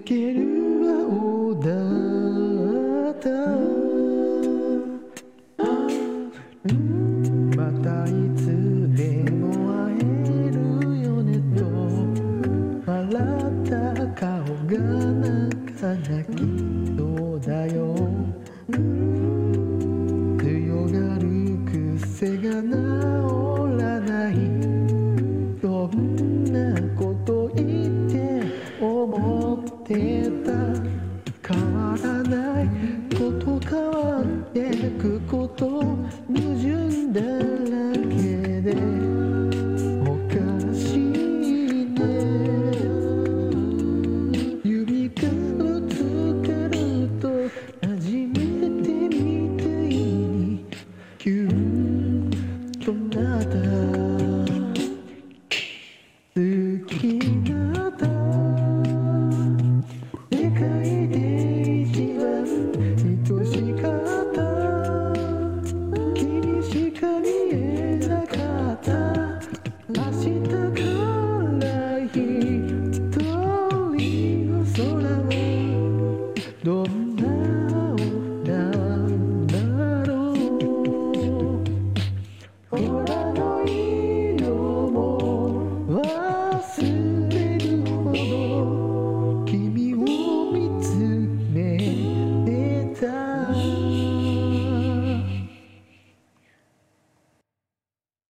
またいつでも会えるよねと笑った顔が泣か泣きそうだよ kiss.